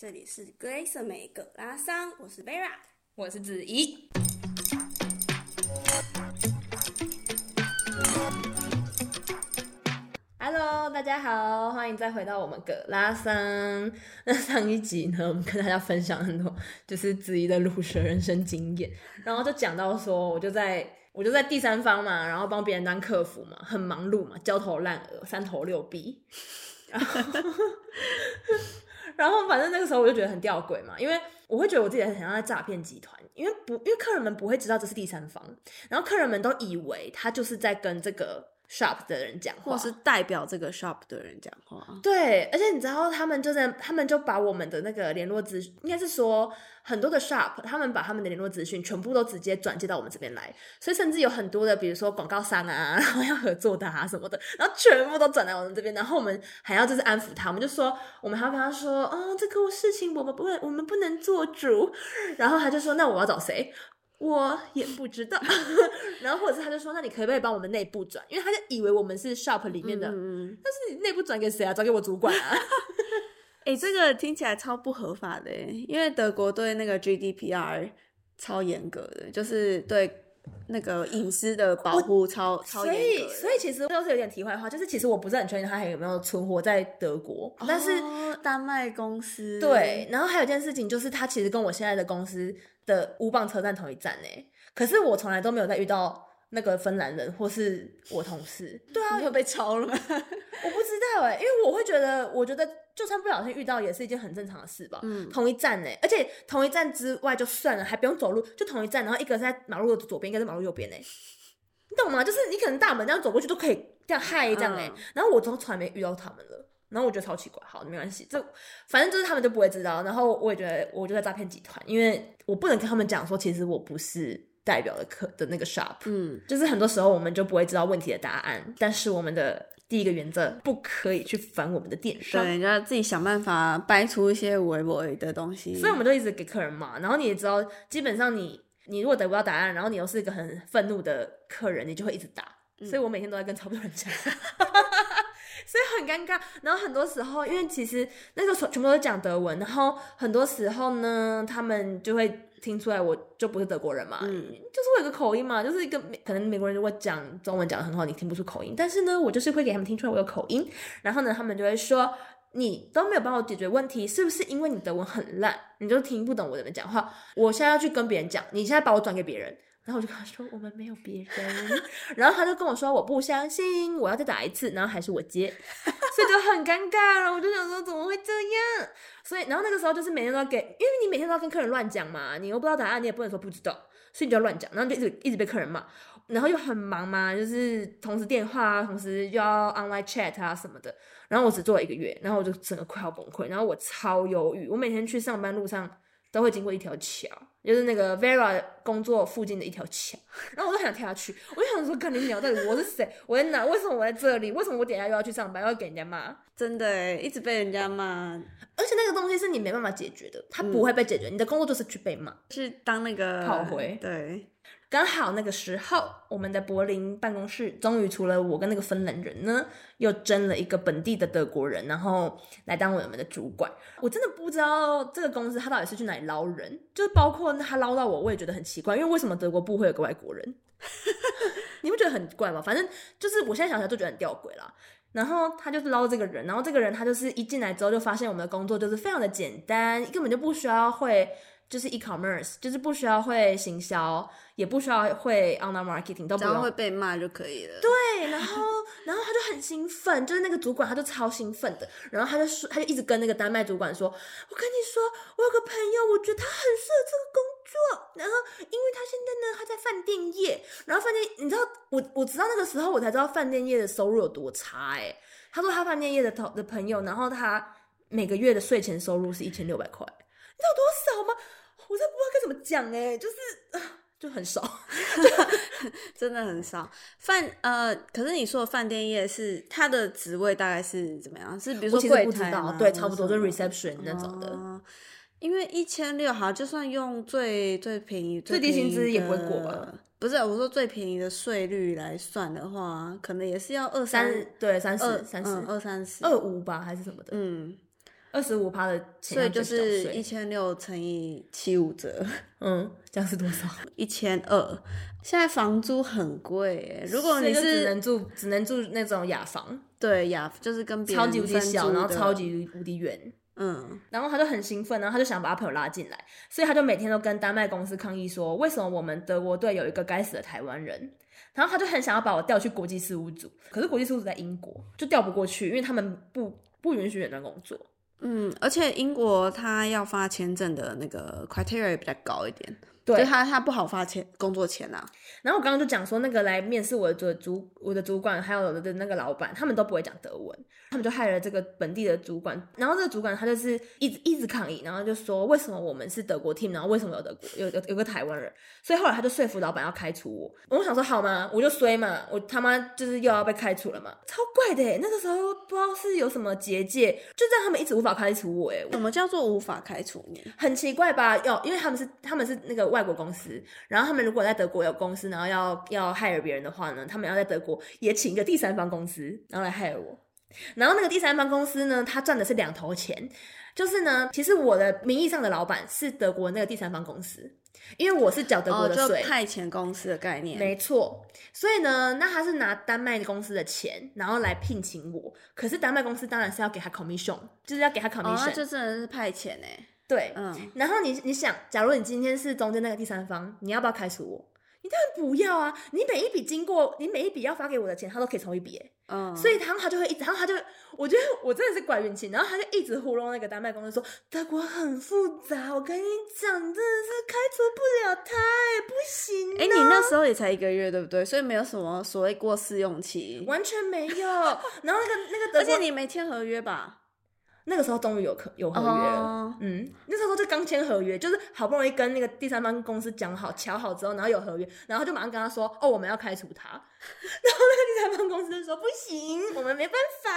这里是格蕾瑟美葛拉桑，我是 Vera，我是子怡。Hello，大家好，欢迎再回到我们葛拉桑。那上一集呢，我们跟大家分享很多就是子怡的鲁蛇人生经验，然后就讲到说，我就在我就在第三方嘛，然后帮别人当客服嘛，很忙碌嘛，焦头烂额，三头六臂。然 后然后反正那个时候我就觉得很吊诡嘛，因为我会觉得我自己很像在诈骗集团，因为不，因为客人们不会知道这是第三方，然后客人们都以为他就是在跟这个。Shop 的人讲话，或是代表这个 shop 的人讲话。对，而且你知道，他们就在，他们就把我们的那个联络资讯，应该是说很多的 shop，他们把他们的联络资讯全部都直接转接到我们这边来，所以甚至有很多的，比如说广告商啊，然后要合作的啊什么的，然后全部都转来我们这边，然后我们还要就是安抚他，我们就说，我们还要跟他说，哦，这个事情我们不会，我们不能做主，然后他就说，那我要找谁？我也不知道，然后或者是他就说，那你可不可以帮我们内部转？因为他就以为我们是 shop 里面的，嗯、但是你内部转给谁啊？转给我主管啊？哎、欸，这个听起来超不合法的，因为德国对那个 GDPR 超严格的，就是对那个隐私的保护超超。所以，所以其实都是有点题外话，就是其实我不是很确定他还有没有存活在德国，哦、但是丹麦公司对，然后还有一件事情就是，他其实跟我现在的公司。的乌棒车站同一站呢，可是我从来都没有再遇到那个芬兰人或是我同事。对啊，你有被抄了吗？我不知道哎，因为我会觉得，我觉得就算不小心遇到，也是一件很正常的事吧。嗯，同一站呢，而且同一站之外就算了，还不用走路，就同一站，然后一个在马路的左边，一个在马路右边呢。你懂吗？就是你可能大门这样走过去都可以这样嗨这样哎，嗯、然后我都从来没遇到他们了。然后我觉得超奇怪，好，没关系，这反正就是他们就不会知道。然后我也觉得我就在诈骗集团，因为我不能跟他们讲说，其实我不是代表的客的那个 shop，嗯，就是很多时候我们就不会知道问题的答案。但是我们的第一个原则，不可以去烦我们的电商，对，你要自己想办法掰出一些微微的东西。所以我们就一直给客人骂，然后你也知道，基本上你你如果得不到答案，然后你又是一个很愤怒的客人，你就会一直打。嗯、所以我每天都在跟差不多人讲。所以很尴尬，然后很多时候，因为其实那个全部都是讲德文，然后很多时候呢，他们就会听出来我就不是德国人嘛，嗯，就是我有个口音嘛，就是一个可能美国人如果讲中文讲的很好，你听不出口音，但是呢，我就是会给他们听出来我有口音，然后呢，他们就会说你都没有帮我解决问题，是不是因为你德文很烂，你就听不懂我怎么讲话？我现在要去跟别人讲，你现在把我转给别人。然后我就跟他说，我们没有别人，然后他就跟我说，我不相信，我要再打一次，然后还是我接，所以就很尴尬了。我就想说怎么会这样？所以然后那个时候就是每天都要给，因为你每天都要跟客人乱讲嘛，你又不知道答案，你也不能说不知道，所以你就要乱讲，然后就一直一直被客人骂，然后又很忙嘛，就是同时电话啊，同时又要 online chat 啊什么的。然后我只做了一个月，然后我就整个快要崩溃，然后我超忧郁，我每天去上班路上。都会经过一条桥，就是那个 Vera 工作附近的一条桥，然后我都想跳下去。我就想说，跟你聊到底我是谁？我在哪？为什么我在这里？为什么我等下又要去上班，又要给人家骂？真的，一直被人家骂。而且那个东西是你没办法解决的，它不会被解决。嗯、你的工作就是去被骂，是当那个炮灰。对。刚好那个时候，我们的柏林办公室终于除了我跟那个芬兰人呢，又征了一个本地的德国人，然后来当我们的主管。我真的不知道这个公司他到底是去哪里捞人，就是包括他捞到我，我也觉得很奇怪，因为为什么德国部会有个外国人？你不觉得很怪吗？反正就是我现在想起来就觉得很吊诡啦。然后他就是捞这个人，然后这个人他就是一进来之后就发现我们的工作就是非常的简单，根本就不需要会。就是 e-commerce，就是不需要会行销，也不需要会 online marketing，都不用。只要会被骂就可以了。对，然后，然后他就很兴奋，就是那个主管他就超兴奋的，然后他就说，他就一直跟那个丹麦主管说：“我跟你说，我有个朋友，我觉得他很适合这个工作。然后，因为他现在呢，他在饭店业，然后饭店，你知道，我我知道那个时候我才知道饭店业的收入有多差哎。他说他饭店业的的朋友，然后他每个月的税前收入是一千六百块，你知道多少吗？”我真不知道该怎么讲哎，就是就很少，真的很少。饭呃，可是你说的饭店业是它的职位大概是怎么样？是比如说柜台吗？对，差不多就 reception 那种的。哦、因为一千六好，就算用最最便宜、最低薪资也不会过吧？不是，我说最便宜的税率来算的话，可能也是要二三,三，对，三十、三十、二三十、二五吧，还是什么的？嗯。二十五趴的钱，所以就是一千六乘以七五折，嗯，这样是多少？一千二。现在房租很贵，如果你是只能住，只能住那种雅房，对雅就是跟别人超级无敌小，然后超级无敌远，嗯，然后他就很兴奋，然后他就想把他朋友拉进来，所以他就每天都跟丹麦公司抗议说，为什么我们德国队有一个该死的台湾人，然后他就很想要把我调去国际事务组，可是国际事务组在英国，就调不过去，因为他们不不允许远端工作，嗯，而且英国他要发签证的那个 criteria 也比较高一点。对，他他不好发钱工作钱啊。然后我刚刚就讲说，那个来面试我的主我的主管，还有我的那个老板，他们都不会讲德文，他们就害了这个本地的主管。然后这个主管他就是一直一直抗议，然后就说为什么我们是德国 team，然后为什么有德国有有有个台湾人？所以后来他就说服老板要开除我。我想说好吗？我就衰嘛，我他妈就是又要被开除了嘛，超怪的。那个时候不知道是有什么结界，就让他们一直无法开除我。哎，什么叫做无法开除你？很奇怪吧？要因为他们是他们是那个外国公司。然后他们如果在德国有公司，然后要要 hire 别人的话呢，他们要在德国也请一个第三方公司，然后来 hire 我。然后那个第三方公司呢，他赚的是两头钱，就是呢，其实我的名义上的老板是德国那个第三方公司，因为我是缴德国的税，派遣公司的概念，没错。所以呢，那他是拿丹麦公司的钱，然后来聘请我。可是丹麦公司当然是要给他 commission，就是要给他 commission，哦、就真的是派遣哎。对，嗯，然后你你想，假如你今天是中间那个第三方，你要不要开除我？你当然不要啊！你每一笔经过，你每一笔要发给我的钱，他都可以抽一笔，嗯，所以他他就会一直，然后他就，我觉得我真的是怪运气，然后他就一直糊弄那个丹麦公司说德国很复杂，我跟你讲，真的是开除不了他，不行。哎，你那时候也才一个月，对不对？所以没有什么所谓过试用期，完全没有。然后那个那个，而且你没签合约吧？那个时候终于有合有合约了，oh. 嗯，那时候就刚签合约，就是好不容易跟那个第三方公司讲好、瞧好之后，然后有合约，然后就马上跟他说，哦，我们要开除他，然后那个第三方公司就说不行，我们没办法。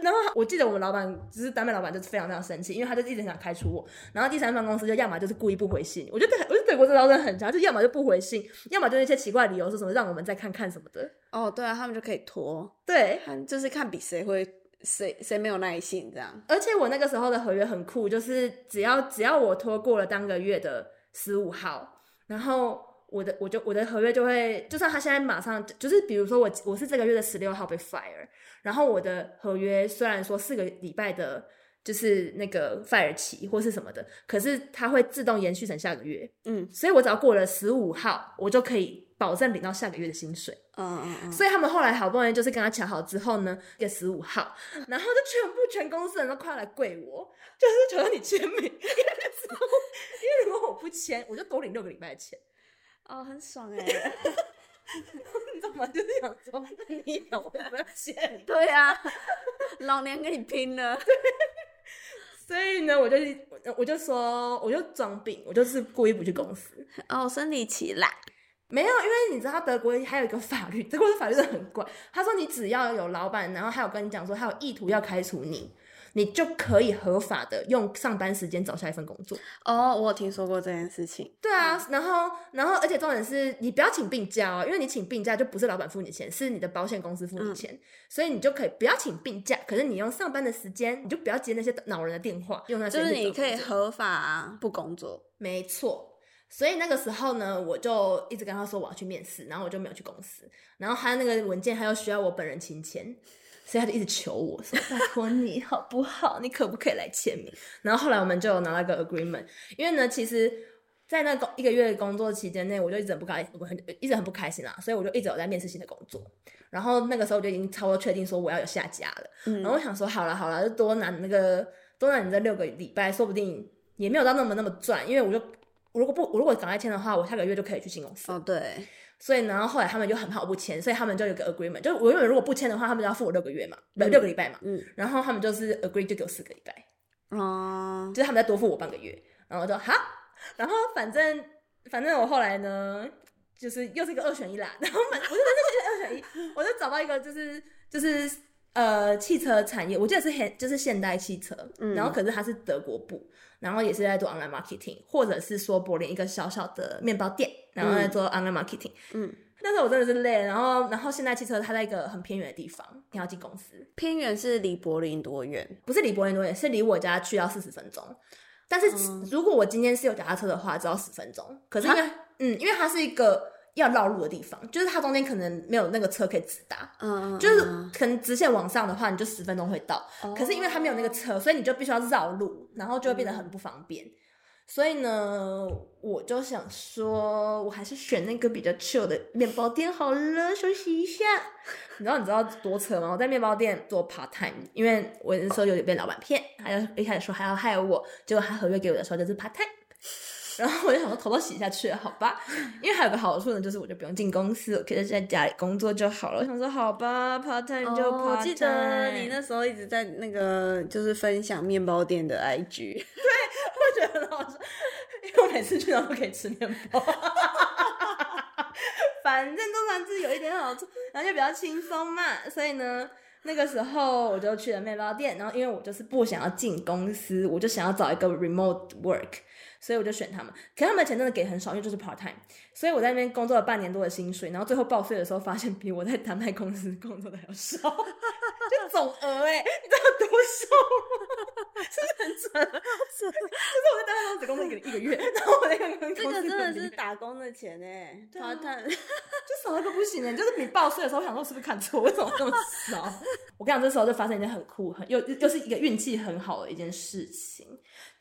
然后我记得我们老板，就是丹麦老板，就是非常非常生气，因为他就一直想开除我，然后第三方公司就要么就是故意不回信，我觉得 我觉得德国这招真的很强，就要么就不回信，要么就那些奇怪理由是什么，让我们再看看什么的。哦，oh, 对啊，他们就可以拖，对，就是看比谁会。谁谁没有耐心这样？而且我那个时候的合约很酷，就是只要只要我拖过了当个月的十五号，然后我的我就我的合约就会，就算他现在马上就是，比如说我我是这个月的十六号被 fire，然后我的合约虽然说四个礼拜的，就是那个 fire 期或是什么的，可是它会自动延续成下个月，嗯，所以我只要过了十五号，我就可以。保证领到下个月的薪水，嗯嗯嗯，所以他们后来好不容易就是跟他乔好之后呢，月十五号，然后就全部全公司人都快来跪我，就是求求你签名，因为因为如果我不签，我就多领六个礼拜的钱，哦，很爽哎、欸，你知道吗？就是想说你有没有钱？对啊，老娘跟你拼了，所以呢，我就我就说，我就装病，我就是故意不去公司，哦，生理期来。没有，因为你知道德国还有一个法律，德国的法律真的很怪。他说你只要有老板，然后还有跟你讲说他有意图要开除你，你就可以合法的用上班时间找下一份工作。哦，我有听说过这件事情。对啊，嗯、然后然后而且重点是你不要请病假哦，因为你请病假就不是老板付你钱，是你的保险公司付你钱，嗯、所以你就可以不要请病假。可是你用上班的时间，你就不要接那些恼人的电话，用那些就是你可以合法不工作。没错。所以那个时候呢，我就一直跟他说我要去面试，然后我就没有去公司。然后他那个文件他又需要我本人亲签，所以他就一直求我说：“拜托你好不好？你可不可以来签名？”然后后来我们就有拿到一个 agreement。因为呢，其实，在那个一个月的工作期间内，我就一直很不开心，我很一直很不开心啦。所以我就一直有在面试新的工作。然后那个时候我就已经差不多确定说我要有下家了。嗯、然后我想说，好了好了，就多拿那个多拿你这六个礼拜，说不定也没有到那么那么赚，因为我就。我如果不，我如果赶快签的话，我下个月就可以去新公司。哦，对。所以，然后后来他们就很怕我不签，所以他们就有个 agreement，就我如果不签的话，他们就要付我六个月嘛，六、嗯、六个礼拜嘛。嗯。然后他们就是 agree 就给我四个礼拜。哦、嗯。就是他们再多付我半个月，然后我就好。然后反正反正我后来呢，就是又是一个二选一啦。然后我就真的是二选一，我就找到一个就是就是呃汽车产业，我记得是现就是现代汽车，嗯、然后可是它是德国部。然后也是在做 online marketing，或者是说柏林一个小小的面包店，然后在做 online marketing。嗯，那时候我真的是累了，然后然后现在汽车它在一个很偏远的地方，你要进公司。偏远是离柏林多远？不是离柏林多远，是离我家去要四十分钟。但是如果我今天是有脚踏车的话，只要十分钟。可是因为嗯，因为它是一个要绕路的地方，就是它中间可能没有那个车可以直达。嗯，就是可能直线往上的话，你就十分钟会到。嗯。可是因为它没有那个车，所以你就必须要绕路，然后就会变得很不方便。嗯所以呢，我就想说，我还是选那个比较 chill 的面包店好了，休息一下。你知道你知道多扯吗？我在面包店做 part time，因为我那时候有点被老板骗，他要一开始说还要害我，结果他合约给我的时候就是 part time。然后我就想说头都洗下去了，好吧？因为还有个好处呢，就是我就不用进公司，我可以在家里工作就好了。我想说好吧，part time 就 part time。我记得你那时候一直在那个就是分享面包店的 IG。对，我觉得很好吃，因为我每次去都可以吃面包，反正都算是有一点好处，然后就比较轻松嘛。所以呢，那个时候我就去了面包店，然后因为我就是不想要进公司，我就想要找一个 remote work。所以我就选他们，可是他们钱真的给很少，因为就是 part time。所以我在那边工作了半年多的薪水，然后最后报税的时候发现比我在丹麦公司工作的还要少，就总额哎、欸，你知道多少吗？是不是很蠢？就是我在丹麦公司只工作一个一个月，然后我在刚刚这个真的是打工的钱哎、欸啊、，part time 就少了个不行哎、欸，就是你报税的时候我想说是不是看错，为什么这么少？我跟你讲，这时候就发生一件很酷、很又又是一个运气很好的一件事情。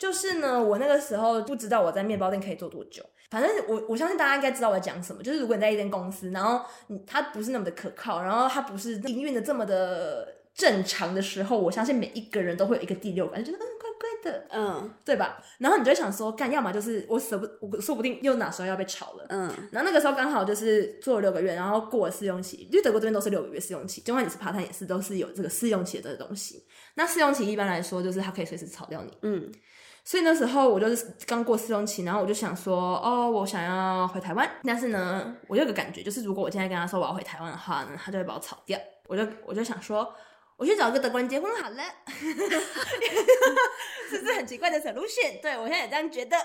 就是呢，我那个时候不知道我在面包店可以做多久。反正我我相信大家应该知道我在讲什么。就是如果你在一间公司，然后你它不是那么的可靠，然后它不是营运的这么的正常的时候，我相信每一个人都会有一个第六感，觉得嗯怪怪的，嗯，对吧？然后你就会想说，干，要么就是我舍不，我说不定又哪时候要被炒了，嗯。然后那个时候刚好就是做了六个月，然后过了试用期，因为德国这边都是六个月试用期，尽管你是 part time 也是都是有这个试用期的东西。那试用期一般来说就是它可以随时炒掉你，嗯。所以那时候我就是刚过试用期，然后我就想说，哦，我想要回台湾。但是呢，我有个感觉，就是如果我现在跟他说我要回台湾的话呢，他就会把我炒掉。我就我就想说，我去找个德国人结婚好了，是不是很奇怪的 solution？对，我现在也这样觉得。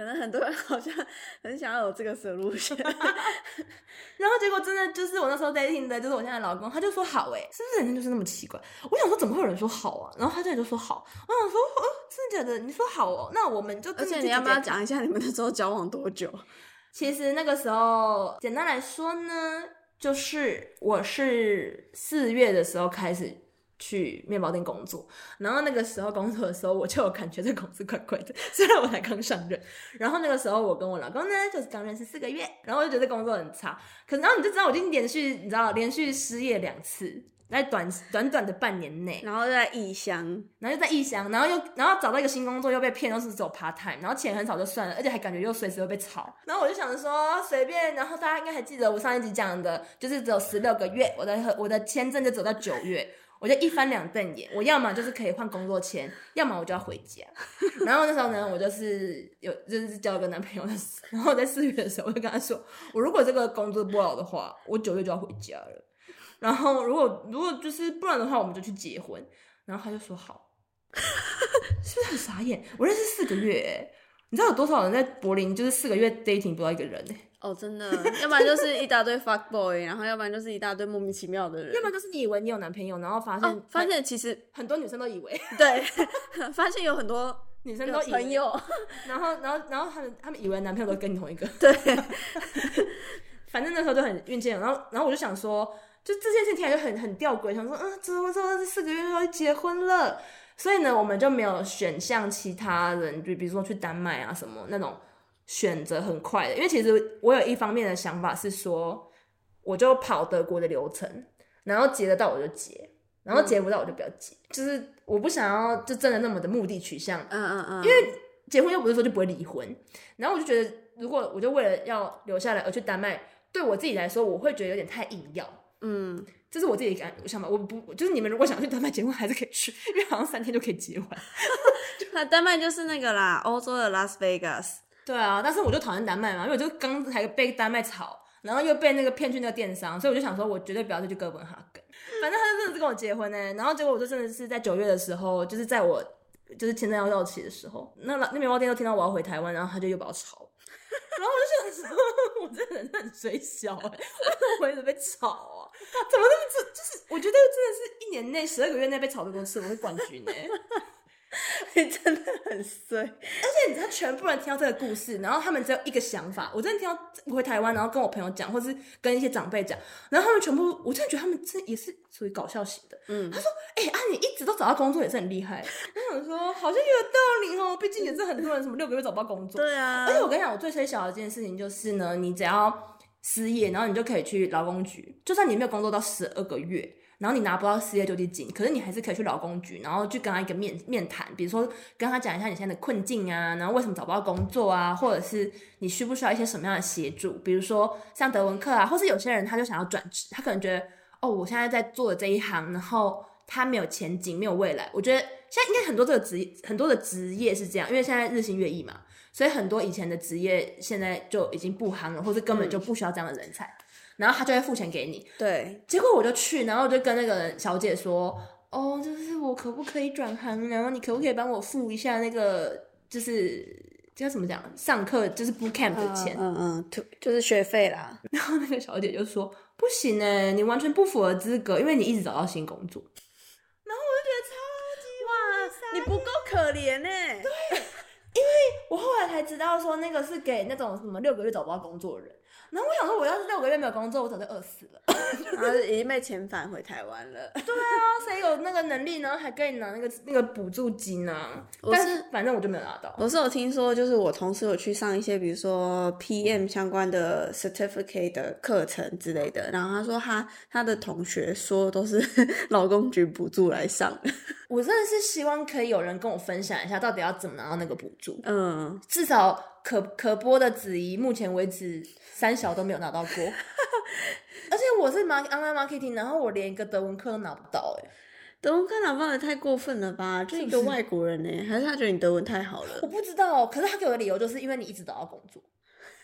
可能很多人 好像很想要有这个 solution，然后结果真的就是我那时候在听的，就是我现在的老公，他就说好哎，是不是人家就是那么奇怪？我想说怎么会有人说好啊？然后他这里就说好，我想说哦，真的假的？你说好哦，那我们就而且你要不要讲一下你们那时候交往多久？其实那个时候简单来说呢，就是我是四月的时候开始。去面包店工作，然后那个时候工作的时候，我就有感觉这公司怪怪的。虽然我才刚上任，然后那个时候我跟我老公呢，就是刚认识四个月，然后我就觉得工作很差。可是然后你就知道，我已经连续你知道连续失业两次，在短短短的半年内，然后又在异乡，然后又在异乡，然后又然后找到一个新工作又被骗，又是走 part time，然后钱很少就算了，而且还感觉又随时会被炒。然后我就想着说随便，然后大家应该还记得我上一集讲的，就是只有十六个月，我的我的签证就走到九月。我就一翻两瞪眼，我要么就是可以换工作签，要么我就要回家。然后那时候呢，我就是有就是交了个男朋友的时候，然后在四月的时候，我就跟他说，我如果这个工作不好的话，我九月就要回家了。然后如果如果就是不然的话，我们就去结婚。然后他就说好，是不是很傻眼？我认识四个月，你知道有多少人在柏林就是四个月 dating 不到一个人呢？哦，真的，要不然就是一大堆 fuck boy，然后要不然就是一大堆莫名其妙的人，要不然就是你以为你有男朋友，然后发现、哦、发现其实很多女生都以为，对，发现有很多女生都以为朋友，然后然后然后他们他们以为男朋友都跟你同一个，对，反正那时候就很运气，然后然后我就想说，就这件事情听起来就很很吊诡，想说嗯，怎么怎么这四个月就要结婚了，所以呢，我们就没有选项其他人，就比如说去丹麦啊什么那种。选择很快的，因为其实我有一方面的想法是说，我就跑德国的流程，然后结得到我就结，然后结不到我就不要结，嗯、就是我不想要就真的那么的目的取向，嗯嗯嗯，因为结婚又不是说就不会离婚，然后我就觉得，如果我就为了要留下来而去丹麦，对我自己来说，我会觉得有点太硬要，嗯，这是我自己感想法，我不就是你们如果想去丹麦结婚，还是可以去，因为好像三天就可以结完，那丹麦就是那个啦，欧洲的拉斯维加斯。对啊，但是我就讨厌丹麦嘛，因为我就刚才被丹麦炒，然后又被那个骗去那个电商，所以我就想说，我绝对不要再去哥本哈根。反正他就真的是跟我结婚呢，然后结果我就真的是在九月的时候，就是在我就是签证要到期的时候，那那面包店都听到我要回台湾，然后他就又把我炒，然后我就想说，我这个人很衰小哎、欸，为什么我一直被炒啊？怎么那么就是？我觉得真的是一年内十二个月内被炒的公司，我会冠军哎、你真的很衰，而且你知道，全部人听到这个故事，然后他们只有一个想法。我真的听到回台湾，然后跟我朋友讲，或是跟一些长辈讲，然后他们全部，我真的觉得他们这也是属于搞笑型的。嗯，他说：“哎、欸，啊，你一直都找到工作也是很厉害。” 我想说，好像有道理哦，毕竟也是很多人什么六个月找不到工作。对啊，而且我跟你讲，我最衰小的一件事情就是呢，你只要失业，然后你就可以去劳工局，就算你没有工作到十二个月。然后你拿不到失业救济金，可是你还是可以去劳工局，然后去跟他一个面面谈，比如说跟他讲一下你现在的困境啊，然后为什么找不到工作啊，或者是你需不需要一些什么样的协助，比如说像德文课啊，或是有些人他就想要转职，他可能觉得哦，我现在在做的这一行，然后他没有前景，没有未来。我觉得现在应该很多这个职业，很多的职业是这样，因为现在日新月异嘛，所以很多以前的职业现在就已经不夯了，或是根本就不需要这样的人才。然后他就会付钱给你，对。结果我就去，然后我就跟那个小姐说：“哦，就是我可不可以转行？然后你可不可以帮我付一下那个，就是叫什么讲？上课就是 boot camp 的钱，嗯嗯，就、嗯、就是学费啦。”然后那个小姐就说：“不行哎，你完全不符合资格，因为你一直找到新工作。”然后我就觉得超级哇，你不够可怜哎。对，因为我后来才知道说那个是给那种什么六个月找不到工作的人。然后我想说，我要是六个月没有工作，我早就饿死了。然后已经被遣返回台湾了。对啊，谁有那个能力呢？还可以拿那个那个补助金啊？但是反正我就没有拿到。我是有听说，就是我同事有去上一些，比如说 PM 相关的 certificate 的课程之类的。然后他说他他的同学说都是 劳工局补助来上的。我真的是希望可以有人跟我分享一下，到底要怎么拿到那个补助。嗯，至少可可播的子怡，目前为止。三小都没有拿到过，而且我是 online marketing，然后我连一个德文课都拿不到哎、欸，德文课拿不到也太过分了吧？就一个外国人呢、欸，还是他觉得你德文太好了？我不知道，可是他给我的理由就是因为你一直找到工作。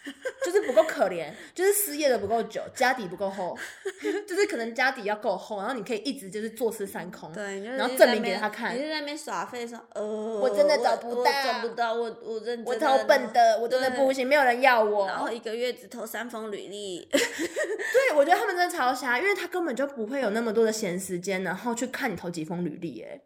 就是不够可怜，就是失业的不够久，家底不够厚，就是可能家底要够厚，然后你可以一直就是坐吃山空，对，然后证明给他看。你就在那边耍废说，呃，我真的找不到，找不到，我我认真，我超笨的，我真的不行，没有人要我。然后一个月只投三封履历。对，我觉得他们真的超瞎，因为他根本就不会有那么多的闲时间，然后去看你投几封履历，哎，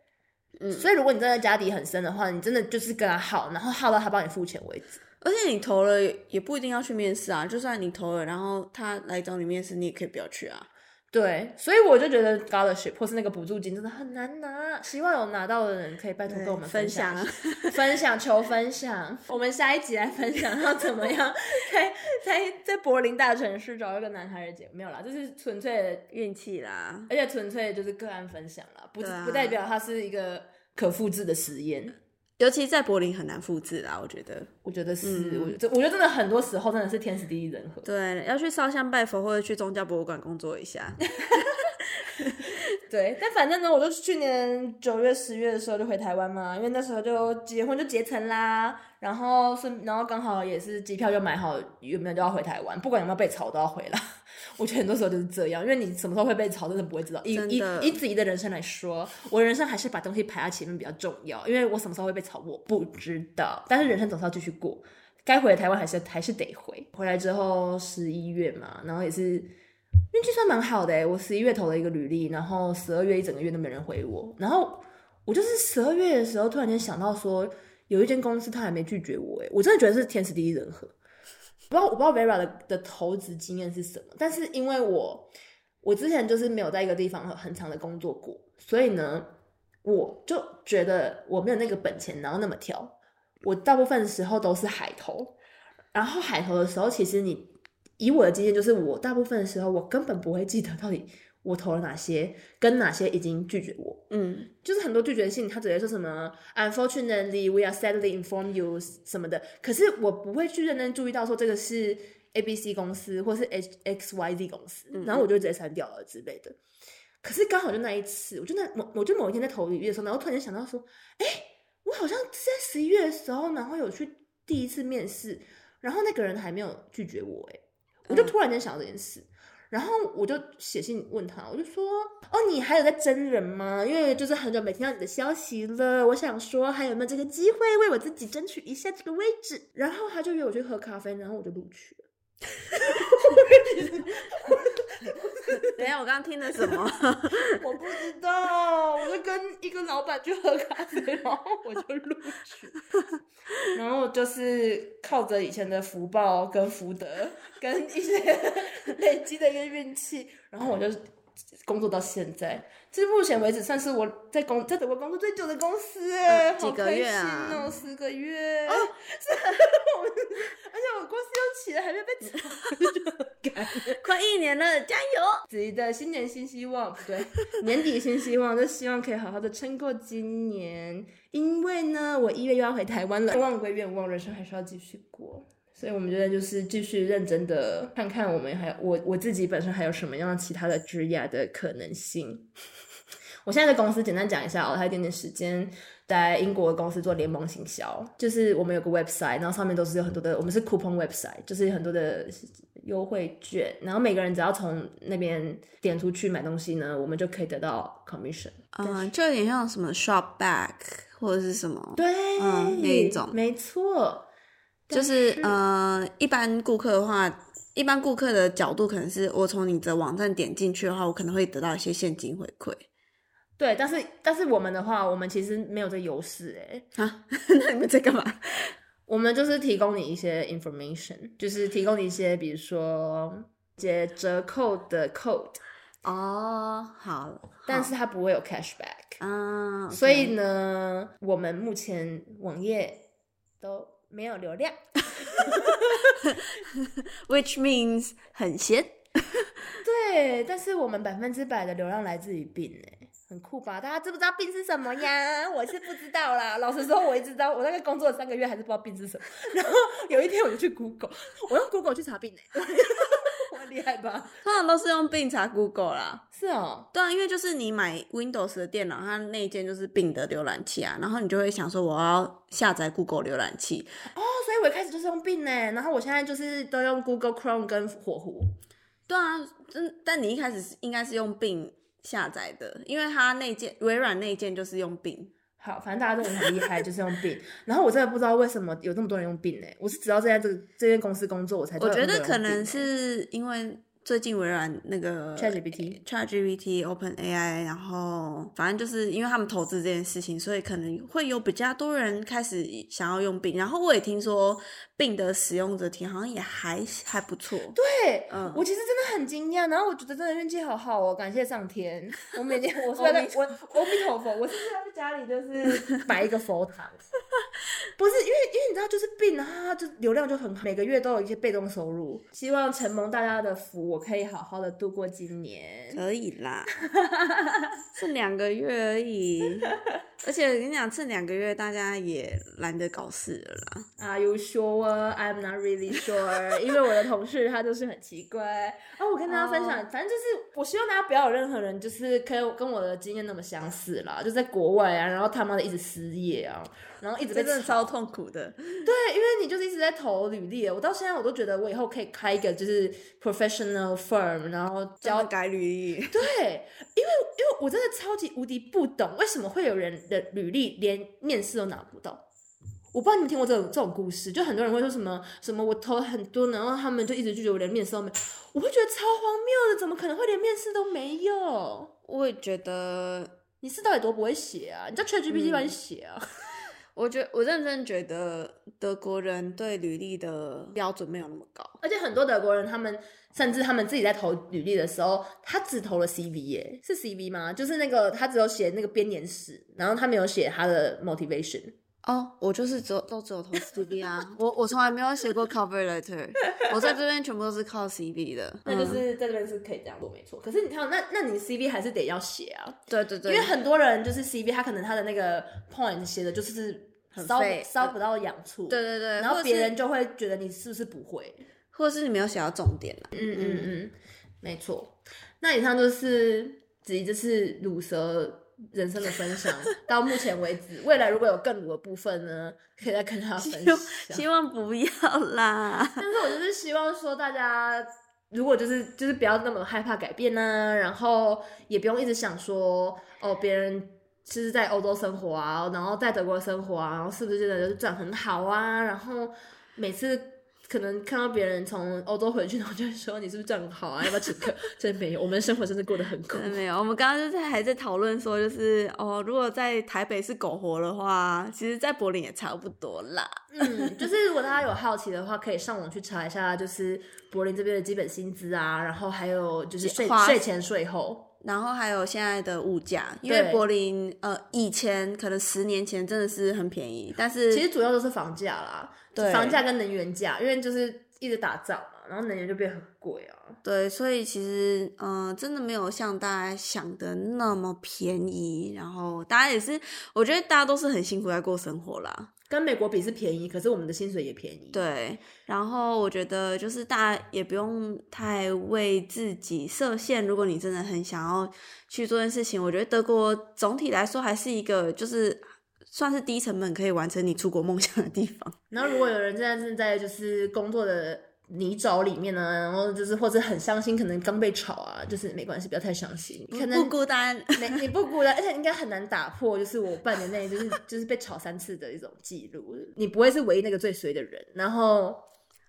嗯，所以如果你真的家底很深的话，你真的就是跟他耗，然后耗到他帮你付钱为止。而且你投了也不一定要去面试啊，就算你投了，然后他来找你面试，你也可以不要去啊。对，所以我就觉得 scholarship 或是那个补助金真的很难拿，希望有拿到的人可以拜托跟我们 分享，分享，求分享。我们下一集来分享要怎么样 在在在柏林大城市找一个男孩的姐，没有啦，这是纯粹的运气啦，而且纯粹就是个案分享啦，不、啊、不代表它是一个可复制的实验。尤其在柏林很难复制啦，我觉得，我觉得是，嗯、我觉得，我觉得真的很多时候真的是天时地利人和。对，要去烧香拜佛或者去宗教博物馆工作一下。对，但反正呢，我就去年九月、十月的时候就回台湾嘛，因为那时候就结婚就结成啦，然后是，然后刚好也是机票就买好，有没有就要回台湾，不管有没有被炒都要回来。我觉得很多时候就是这样，因为你什么时候会被炒，真的不会知道。以以以子怡的人生来说，我人生还是把东西排在前面比较重要，因为我什么时候会被炒，我不知道。但是人生总是要继续过，该回的台湾还是还是得回。回来之后十一月嘛，然后也是运气算蛮好的，我十一月投了一个履历，然后十二月一整个月都没人回我，然后我就是十二月的时候突然间想到说，有一间公司他还没拒绝我，哎，我真的觉得是天时地利人和。不知道我不知道 Vera 的的投资经验是什么，但是因为我我之前就是没有在一个地方很长的工作过，所以呢，我就觉得我没有那个本钱，然后那么挑。我大部分时候都是海投，然后海投的时候，其实你以我的经验，就是我大部分的时候，我根本不会记得到底。我投了哪些，跟哪些已经拒绝我？嗯，就是很多拒绝信，他直接说什么 “Unfortunately, we are sadly inform you” 什么的。可是我不会去认真注意到说这个是 A B C 公司或是 H X Y Z 公司，然后我就直接删掉了之类的。可是刚好就那一次，我就那某我就某一天在投履历的时候，然后突然间想到说，哎，我好像在十一月的时候，然后有去第一次面试，然后那个人还没有拒绝我，哎，我就突然间想到这件事。然后我就写信问他，我就说：“哦，你还有在真人吗？因为就是很久没听到你的消息了，我想说还有没有这个机会为我自己争取一下这个位置。”然后他就约我去喝咖啡，然后我就录取了。等下，我刚刚听的什么？我不知道，我就跟一个老板去喝咖啡，然后我就录取。然后就是靠着以前的福报跟福德，跟一些累积的一个运气，然后我就工作到现在。这目前为止算是我在工在德国工作最久的公司哎，几个月啊？哦，四个月。哦，而且我公司又起了，还没被炒，快一年了，加油！自己的新年新希望，不对，年底新希望，就希望可以好好的撑过今年。因为呢，我一月又要回台湾了，愿望归愿望，人生还是要继续过。所以我们觉得就是继续认真的看看我们还有我我自己本身还有什么样其他的职业的可能性。我现在的公司简单讲一下哦，还有一点点时间在英国的公司做联盟行销，就是我们有个 website，然后上面都是有很多的，我们是 coupon website，就是很多的优惠券，然后每个人只要从那边点出去买东西呢，我们就可以得到 commission。嗯，就有点像什么 shop back 或者是什么，对，嗯，那一种，没错。就是呃，一般顾客的话，一般顾客的角度可能是我从你的网站点进去的话，我可能会得到一些现金回馈。对，但是但是我们的话，我们其实没有这优势哎。啊，那你们在干嘛？我们就是提供你一些 information，就是提供你一些，比如说一些折扣的 code。哦，好，但是它不会有 cashback 啊。所以呢，我们目前网页都。没有流量，which means 很闲。对，但是我们百分之百的流量来自于 Bing 哎，很酷吧？大家知不知道 Bing 是什么呀？我是不知道啦。老实说，我一直知道，我大概工作了三个月还是不知道 Bing 是什么。然后有一天我就去 Google，我用 Google 去查 Bing 哎。厉害吧？通常都是用 Bing 查 Google 啦。是哦，对啊，因为就是你买 Windows 的电脑，它那一件就是 Bing 的浏览器啊，然后你就会想说我要下载 Google 浏览器。哦，所以我一开始就是用 Bing 呢，然后我现在就是都用 Google Chrome 跟火狐。对啊，但但你一开始是应该是用 Bing 下载的，因为它那件微软那件就是用 Bing。好，反正大家都很厉害，就是用 Bing。然后我真的不知道为什么有这么多人用 Bing 呢？我是直到在这个这间公司工作，我才我觉得可能是因为。最近微软那个 ChatGPT、ChatGPT、OpenAI，然后反正就是因为他们投资这件事情，所以可能会有比较多人开始想要用 Bing。然后我也听说 Bing 的使用者体好像也还还不错。对，嗯，我其实真的很惊讶，然后我觉得真的运气好好哦，感谢上天。我每天 我是在我阿弥陀佛，我是在家里就是 摆一个佛堂。不是因为因为你知道就是 Bing 啊，就流量就很好，每个月都有一些被动收入。希望承蒙大家的福。我可以好好的度过今年，可以啦，剩两个月而已，而且我跟你讲，这两个月大家也懒得搞事了啦。Are you sure? I'm not really sure，因为我的同事他就是很奇怪。啊，我跟大家分享，反正就是我希望大家不要有任何人就是可以跟我的经验那么相似啦，就在国外啊，然后他妈的一直失业啊。然后一直被真的超痛苦的，对，因为你就是一直在投履历，我到现在我都觉得我以后可以开一个就是 professional firm，然后教改履历。对，因为因为我真的超级无敌不懂，为什么会有人的履历连面试都拿不到？我不知道你们听过这种这种故事，就很多人会说什么什么我投了很多，然后他们就一直拒绝我，连面试都没。我会觉得超荒谬的，怎么可能会连面试都没有？我也觉得你是到底多不会写啊？你叫 ChatGPT 帮你写啊？嗯 我觉我认真觉得德国人对履历的标准没有那么高，而且很多德国人他们甚至他们自己在投履历的时候，他只投了 CV 耶，是 CV 吗？就是那个他只有写那个编年史，然后他没有写他的 motivation。哦，我就是只有都只有投 CV 啊，我我从来没有写过 cover letter，我在这边全部都是靠 CV 的，那就是在这边是可以这样做没错。可是你看，那那你 CV 还是得要写啊，对对对，因为很多人就是 CV 他可能他的那个 point 写的就是。烧烧不到痒处，对对对，然后别人就会觉得你是不是不会，或者是你没有写到重点。嗯嗯嗯，没错。那以上就是子怡这次乳蛇人生的分享，到目前为止，未来如果有更乳的部分呢，可以再跟他分享。希望不要啦，但是我就是希望说大家如果就是就是不要那么害怕改变呢、啊，然后也不用一直想说哦，别人就是在欧洲生活啊，然后在德国生活啊，然后是不是真的就是赚很好啊？然后每次。可能看到别人从欧洲回去，然后就会说，你是不是赚很好啊？要不要请客？真没有，我们的生活真的过得很苦。真的没有，我们刚刚就在还在讨论说，就是哦，如果在台北是苟活的话，其实在柏林也差不多啦。嗯，就是如果大家有好奇的话，可以上网去查一下，就是柏林这边的基本薪资啊，然后还有就是税税前税后，然后还有现在的物价，因为柏林呃以前可能十年前真的是很便宜，但是其实主要都是房价啦。对，房价跟能源价，因为就是一直打仗嘛，然后能源就变很贵啊。对，所以其实嗯、呃，真的没有像大家想的那么便宜。然后大家也是，我觉得大家都是很辛苦在过生活啦。跟美国比是便宜，可是我们的薪水也便宜。对，然后我觉得就是大家也不用太为自己设限。如果你真的很想要去做件事情，我觉得德国总体来说还是一个就是。算是低成本可以完成你出国梦想的地方。然后，如果有人现在正在就是工作的泥沼里面呢，然后就是或者很伤心，可能刚被炒啊，就是没关系，不要太伤心。可能不孤单，没你不孤单，而且应该很难打破，就是我半年内就是就是被炒三次的一种记录。你不会是唯一那个最衰的人，然后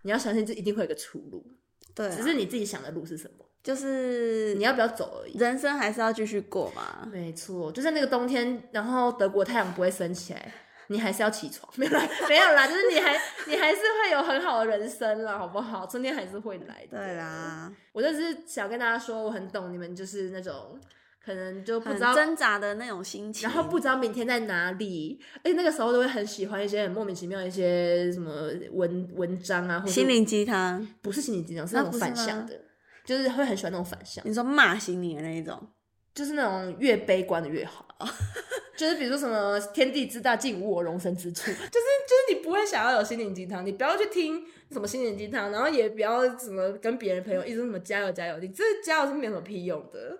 你要相信这一定会有个出路。对啊，只是你自己想的路是什么？就是你要不要走而已，人生还是要继续过嘛。没错，就在那个冬天，然后德国太阳不会升起来，你还是要起床。没有啦，没有啦，就是你还你还是会有很好的人生啦，好不好？春天还是会来的。对啦，我就是想跟大家说，我很懂你们，就是那种可能就不知道挣扎的那种心情，然后不知道明天在哪里，而且那个时候都会很喜欢一些很莫名其妙的一些什么文文章啊，或者心灵鸡汤，不是心灵鸡汤，是那种反向的。就是会很喜欢那种反向，你说骂醒你的那一种，就是那种越悲观的越好。就是比如说什么天地之大，竟无我容身之处。就是就是你不会想要有心灵鸡汤，你不要去听什么心灵鸡汤，然后也不要什么跟别人朋友一直什么加油加油，你这加油是没有什么屁用的。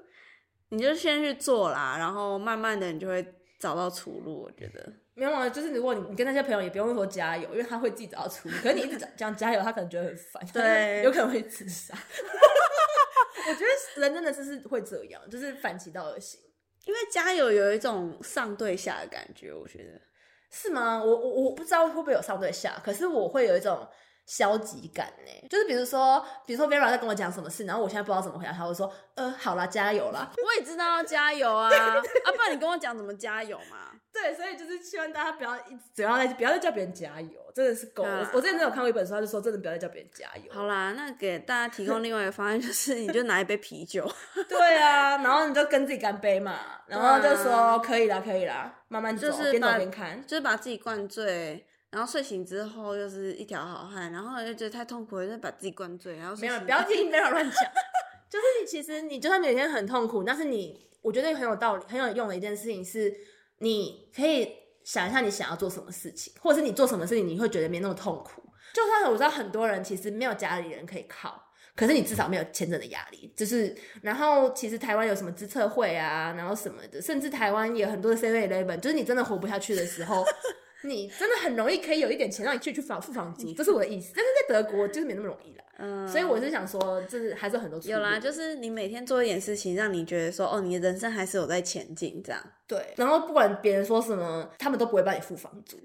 你就先去做啦，然后慢慢的你就会找到出路。我觉得没有啊，就是如果你你跟那些朋友也不用说加油，因为他会自己找到出路。可是你一直讲加油，他可能觉得很烦，对，有可能会自杀。我觉得人真的是是会这样，就是反其道而行。因为加油有一种上对下的感觉，我觉得是吗？我我我不知道会不会有上对下，可是我会有一种消极感呢。就是比如说，比如说 Vera 在跟我讲什么事，然后我现在不知道怎么回答他，我说呃，好啦，加油啦。我也知道要加油啊，啊，不然你跟我讲怎么加油嘛？对，所以就是希望大家不要一直主要在不要再叫别人加油，真的是够了。我之前真的有看过一本书，他就说真的不要再叫别人加油。好啦，那给大家提供另外一个方案，就是你就拿一杯啤酒。对啊，然后你就跟自己干杯嘛，然后就说可以啦，可以啦，慢慢走，边走边看，就是把自己灌醉，然后睡醒之后又是一条好汉，然后又觉得太痛苦了，就把自己灌醉，然后没有，不要听，不要乱讲。就是你其实你就算每天很痛苦，但是你我觉得很有道理、很有用的一件事情是，你可以。想一下你想要做什么事情，或者是你做什么事情你会觉得没那么痛苦。就算我知道很多人其实没有家里人可以靠，可是你至少没有签证的压力。就是，然后其实台湾有什么资策会啊，然后什么的，甚至台湾也有很多的 Seven Eleven，就是你真的活不下去的时候，你真的很容易可以有一点钱让你去去房付房租，这是我的意思。但是在德国就是没那么容易了。嗯，所以我是想说，就是还是很多有啦，就是你每天做一点事情，让你觉得说，哦，你的人生还是有在前进，这样。对，然后不管别人说什么，他们都不会帮你付房租，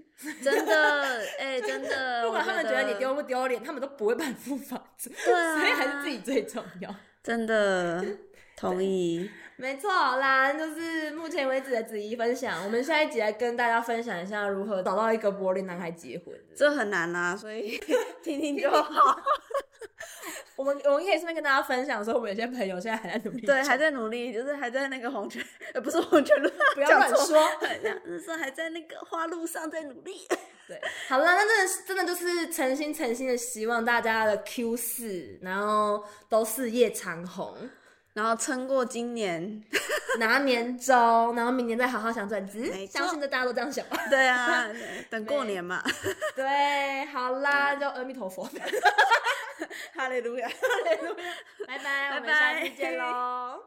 真的，哎、欸，真的，不管他们觉得你丢不丢脸，他们都不会帮你付房租，对啊，所以还是自己最重要，真的，同意。没错，啦，就是目前为止的子怡分享。我们下一集来跟大家分享一下如何找到一个柏林男孩结婚。这很难啊，所以 听听就好。我们我们可以顺便跟大家分享说，我们有些朋友现在还在努力，对，还在努力，就是还在那个黄泉，呃，不是黄泉路，不要乱说，就是还在那个花路上在努力。对，好了，那真的是真的就是诚心诚心的希望大家的 Q 四，然后都事业长红。然后撑过今年，拿年终，然后明年再好好想转职。相信的大家都这样想吧。对啊，等过年嘛。对，好啦，就阿弥陀佛。哈利路亚，哈利路亚，拜拜，我们下次见喽。